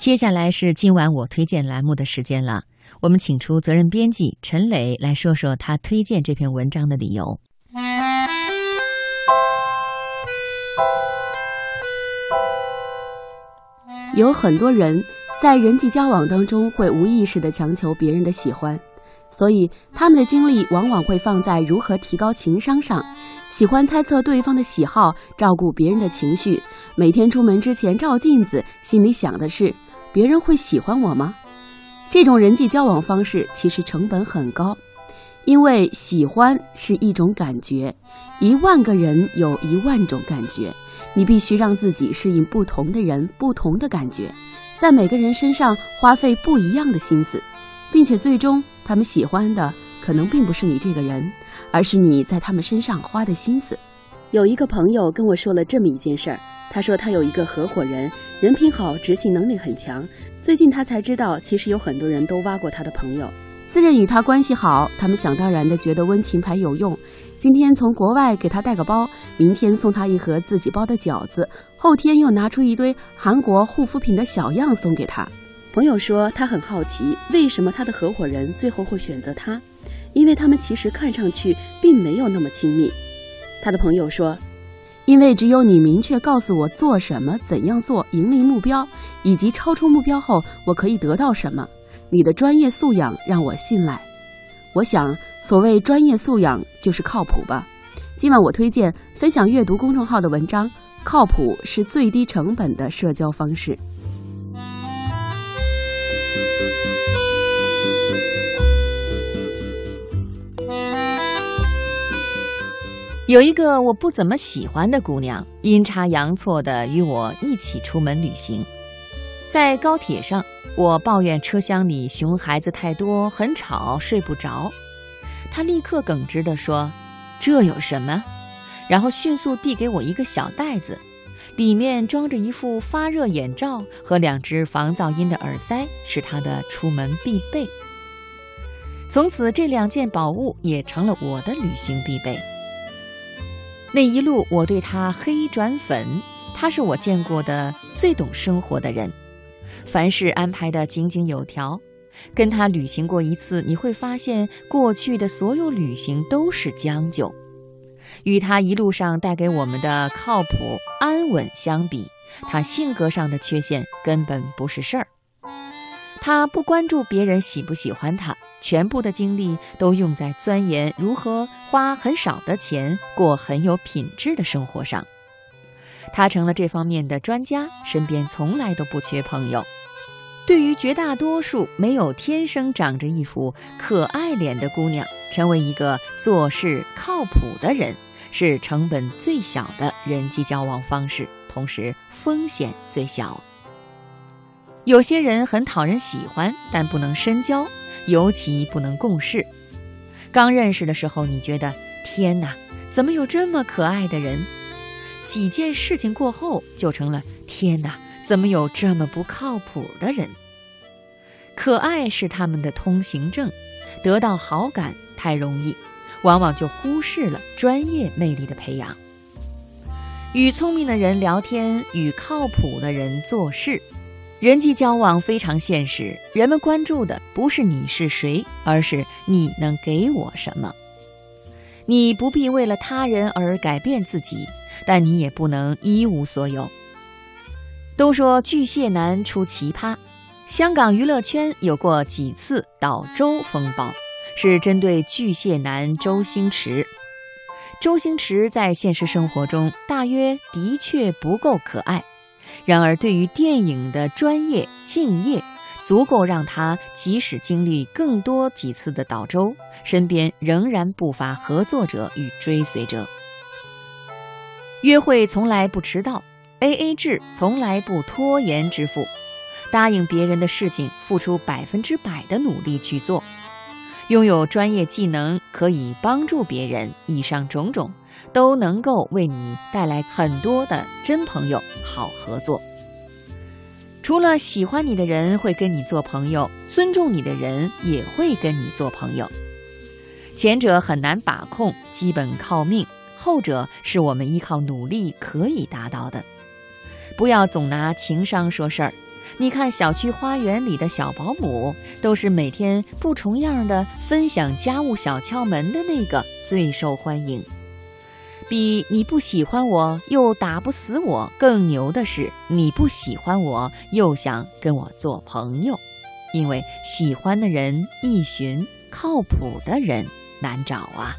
接下来是今晚我推荐栏目的时间了。我们请出责任编辑陈磊来说说他推荐这篇文章的理由。有很多人在人际交往当中会无意识的强求别人的喜欢，所以他们的精力往往会放在如何提高情商上，喜欢猜测对方的喜好，照顾别人的情绪，每天出门之前照镜子，心里想的是别人会喜欢我吗？这种人际交往方式其实成本很高，因为喜欢是一种感觉，一万个人有一万种感觉，你必须让自己适应不同的人不同的感觉，在每个人身上花费不一样的心思，并且最终他们喜欢的可能并不是你这个人，而是你在他们身上花的心思。有一个朋友跟我说了这么一件事儿。他说他有一个合伙人，人品好，执行能力很强。最近他才知道，其实有很多人都挖过他的朋友，自认与他关系好，他们想当然的觉得温情牌有用。今天从国外给他带个包，明天送他一盒自己包的饺子，后天又拿出一堆韩国护肤品的小样送给他。朋友说他很好奇，为什么他的合伙人最后会选择他？因为他们其实看上去并没有那么亲密。他的朋友说。因为只有你明确告诉我做什么、怎样做、盈利目标，以及超出目标后我可以得到什么，你的专业素养让我信赖。我想，所谓专业素养就是靠谱吧。今晚我推荐分享阅读公众号的文章，靠谱是最低成本的社交方式。有一个我不怎么喜欢的姑娘，阴差阳错的与我一起出门旅行。在高铁上，我抱怨车厢里熊孩子太多，很吵，睡不着。她立刻耿直地说：“这有什么？”然后迅速递给我一个小袋子，里面装着一副发热眼罩和两只防噪音的耳塞，是她的出门必备。从此，这两件宝物也成了我的旅行必备。那一路，我对他黑转粉，他是我见过的最懂生活的人，凡事安排得井井有条。跟他旅行过一次，你会发现过去的所有旅行都是将就。与他一路上带给我们的靠谱安稳相比，他性格上的缺陷根本不是事儿。他不关注别人喜不喜欢他。全部的精力都用在钻研如何花很少的钱过很有品质的生活上，他成了这方面的专家，身边从来都不缺朋友。对于绝大多数没有天生长着一副可爱脸的姑娘，成为一个做事靠谱的人，是成本最小的人际交往方式，同时风险最小。有些人很讨人喜欢，但不能深交。尤其不能共事。刚认识的时候，你觉得天哪，怎么有这么可爱的人？几件事情过后，就成了天哪，怎么有这么不靠谱的人？可爱是他们的通行证，得到好感太容易，往往就忽视了专业魅力的培养。与聪明的人聊天，与靠谱的人做事。人际交往非常现实，人们关注的不是你是谁，而是你能给我什么。你不必为了他人而改变自己，但你也不能一无所有。都说巨蟹男出奇葩，香港娱乐圈有过几次倒周风暴，是针对巨蟹男周星驰。周星驰在现实生活中大约的确不够可爱。然而，对于电影的专业敬业，足够让他即使经历更多几次的倒周，身边仍然不乏合作者与追随者。约会从来不迟到，A A 制从来不拖延支付，答应别人的事情付出百分之百的努力去做。拥有专业技能，可以帮助别人，以上种种都能够为你带来很多的真朋友、好合作。除了喜欢你的人会跟你做朋友，尊重你的人也会跟你做朋友。前者很难把控，基本靠命；后者是我们依靠努力可以达到的。不要总拿情商说事儿，你看小区花园里的小保姆，都是每天不重样的分享家务小窍门的那个最受欢迎。比你不喜欢我又打不死我更牛的是，你不喜欢我又想跟我做朋友，因为喜欢的人易寻，靠谱的人难找啊。